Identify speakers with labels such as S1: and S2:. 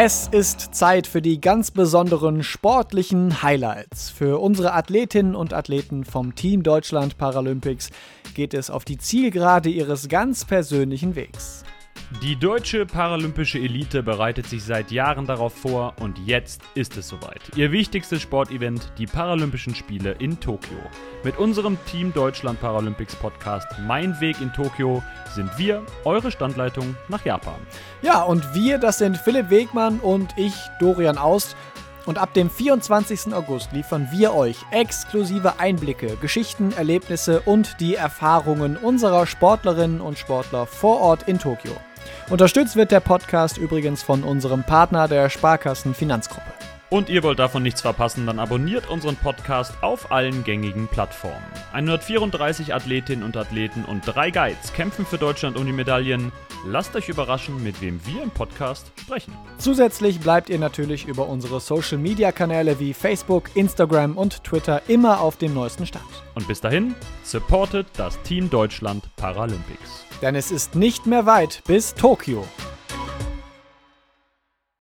S1: Es ist Zeit für die ganz besonderen sportlichen Highlights. Für unsere Athletinnen und Athleten vom Team Deutschland Paralympics geht es auf die Zielgerade ihres ganz persönlichen Wegs.
S2: Die deutsche paralympische Elite bereitet sich seit Jahren darauf vor und jetzt ist es soweit. Ihr wichtigstes Sportevent, die Paralympischen Spiele in Tokio. Mit unserem Team Deutschland Paralympics Podcast Mein Weg in Tokio sind wir eure Standleitung nach Japan.
S1: Ja, und wir, das sind Philipp Wegmann und ich, Dorian Aust. Und ab dem 24. August liefern wir euch exklusive Einblicke, Geschichten, Erlebnisse und die Erfahrungen unserer Sportlerinnen und Sportler vor Ort in Tokio. Unterstützt wird der Podcast übrigens von unserem Partner der Sparkassen Finanzgruppe.
S2: Und ihr wollt davon nichts verpassen, dann abonniert unseren Podcast auf allen gängigen Plattformen. 134 Athletinnen und Athleten und drei Guides kämpfen für Deutschland um die Medaillen. Lasst euch überraschen, mit wem wir im Podcast sprechen.
S1: Zusätzlich bleibt ihr natürlich über unsere Social Media Kanäle wie Facebook, Instagram und Twitter immer auf dem neuesten Stand.
S2: Und bis dahin, supportet das Team Deutschland Paralympics.
S1: Denn es ist nicht mehr weit bis Tokio.